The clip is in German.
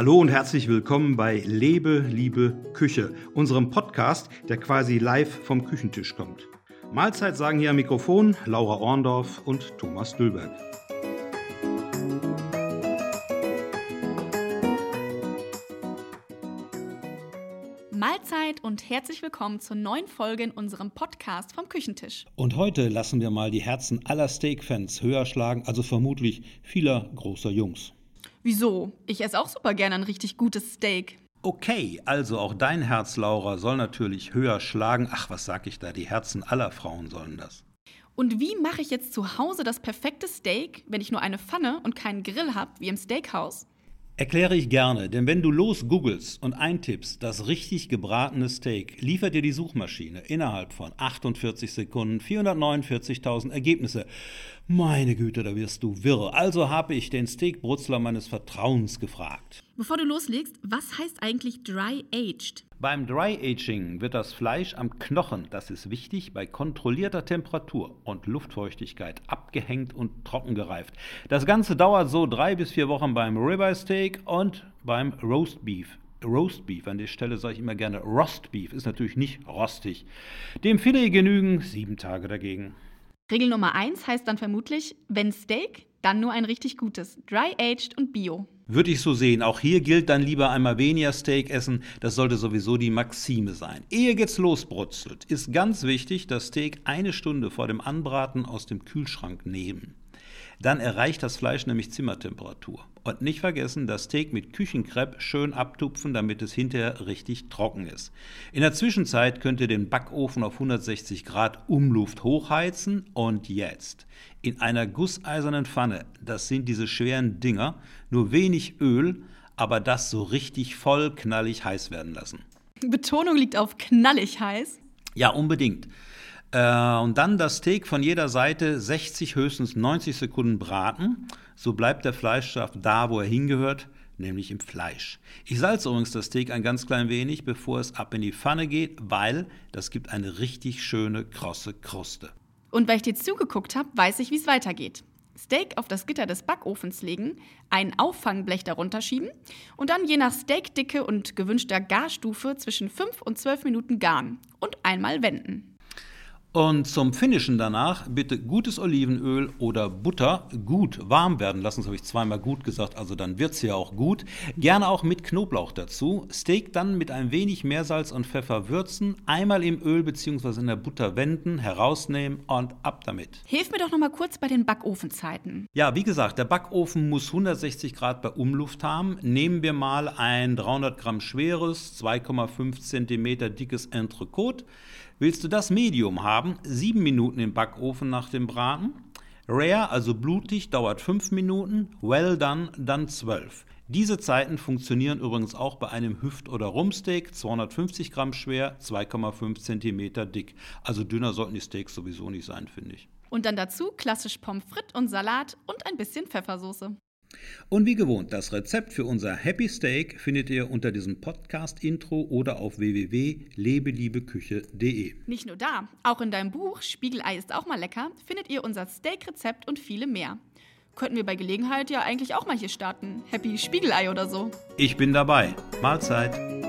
Hallo und herzlich willkommen bei Lebe, Liebe, Küche, unserem Podcast, der quasi live vom Küchentisch kommt. Mahlzeit sagen hier am Mikrofon Laura Orndorff und Thomas Dülberg. Mahlzeit und herzlich willkommen zur neuen Folge in unserem Podcast vom Küchentisch. Und heute lassen wir mal die Herzen aller Steak-Fans höher schlagen, also vermutlich vieler großer Jungs. Wieso? Ich esse auch super gerne ein richtig gutes Steak. Okay, also auch dein Herz, Laura, soll natürlich höher schlagen. Ach, was sag ich da? Die Herzen aller Frauen sollen das. Und wie mache ich jetzt zu Hause das perfekte Steak, wenn ich nur eine Pfanne und keinen Grill habe, wie im Steakhouse? Erkläre ich gerne, denn wenn du los googelst und eintippst, das richtig gebratene Steak, liefert dir die Suchmaschine innerhalb von 48 Sekunden 449.000 Ergebnisse. Meine Güte, da wirst du wirr. Also habe ich den Steakbrutzler meines Vertrauens gefragt. Bevor du loslegst, was heißt eigentlich Dry Aged? Beim Dry Aging wird das Fleisch am Knochen, das ist wichtig, bei kontrollierter Temperatur und Luftfeuchtigkeit abgehängt und trocken gereift. Das Ganze dauert so drei bis vier Wochen beim Ribeye Steak und beim Roast Beef. Roast Beef, an der Stelle sage ich immer gerne Roast Beef, ist natürlich nicht rostig. Dem Filet genügen sieben Tage dagegen. Regel Nummer eins heißt dann vermutlich, wenn Steak, dann nur ein richtig gutes, Dry Aged und Bio. Würde ich so sehen. Auch hier gilt dann lieber einmal weniger Steak essen. Das sollte sowieso die Maxime sein. Ehe geht's losbrutzelt, ist ganz wichtig, das Steak eine Stunde vor dem Anbraten aus dem Kühlschrank nehmen. Dann erreicht das Fleisch nämlich Zimmertemperatur. Und nicht vergessen, das Steak mit Küchenkrepp schön abtupfen, damit es hinterher richtig trocken ist. In der Zwischenzeit könnt ihr den Backofen auf 160 Grad Umluft hochheizen. Und jetzt in einer gusseisernen Pfanne, das sind diese schweren Dinger, nur wenig Öl, aber das so richtig voll knallig heiß werden lassen. Betonung liegt auf knallig heiß. Ja, unbedingt. Äh, und dann das Steak von jeder Seite 60, höchstens 90 Sekunden braten. So bleibt der Fleischsaft da, wo er hingehört, nämlich im Fleisch. Ich salze übrigens das Steak ein ganz klein wenig, bevor es ab in die Pfanne geht, weil das gibt eine richtig schöne, krosse Kruste. Und weil ich dir zugeguckt habe, weiß ich, wie es weitergeht. Steak auf das Gitter des Backofens legen, ein Auffangblech darunter schieben und dann je nach Steakdicke und gewünschter Garstufe zwischen 5 und 12 Minuten garen und einmal wenden. Und zum Finishen danach bitte gutes Olivenöl oder Butter gut warm werden lassen. Das habe ich zweimal gut gesagt, also dann wird es ja auch gut. Gerne auch mit Knoblauch dazu. Steak dann mit ein wenig Meersalz und Pfeffer würzen, einmal im Öl bzw. in der Butter wenden, herausnehmen und ab damit. Hilf mir doch noch mal kurz bei den Backofenzeiten. Ja, wie gesagt, der Backofen muss 160 Grad bei Umluft haben. Nehmen wir mal ein 300 Gramm schweres, 2,5 Zentimeter dickes Entrecote. Willst du das Medium haben, 7 Minuten im Backofen nach dem Braten. Rare, also blutig, dauert 5 Minuten. Well done, dann 12. Diese Zeiten funktionieren übrigens auch bei einem Hüft- oder Rumpsteak, 250 Gramm schwer, 2,5 Zentimeter dick. Also dünner sollten die Steaks sowieso nicht sein, finde ich. Und dann dazu klassisch Pommes frites und Salat und ein bisschen Pfeffersoße. Und wie gewohnt, das Rezept für unser Happy Steak findet ihr unter diesem Podcast-Intro oder auf www.lebeliebeküche.de. Nicht nur da, auch in deinem Buch Spiegelei ist auch mal lecker findet ihr unser Steak-Rezept und viele mehr. Könnten wir bei Gelegenheit ja eigentlich auch mal hier starten. Happy Spiegelei oder so. Ich bin dabei. Mahlzeit.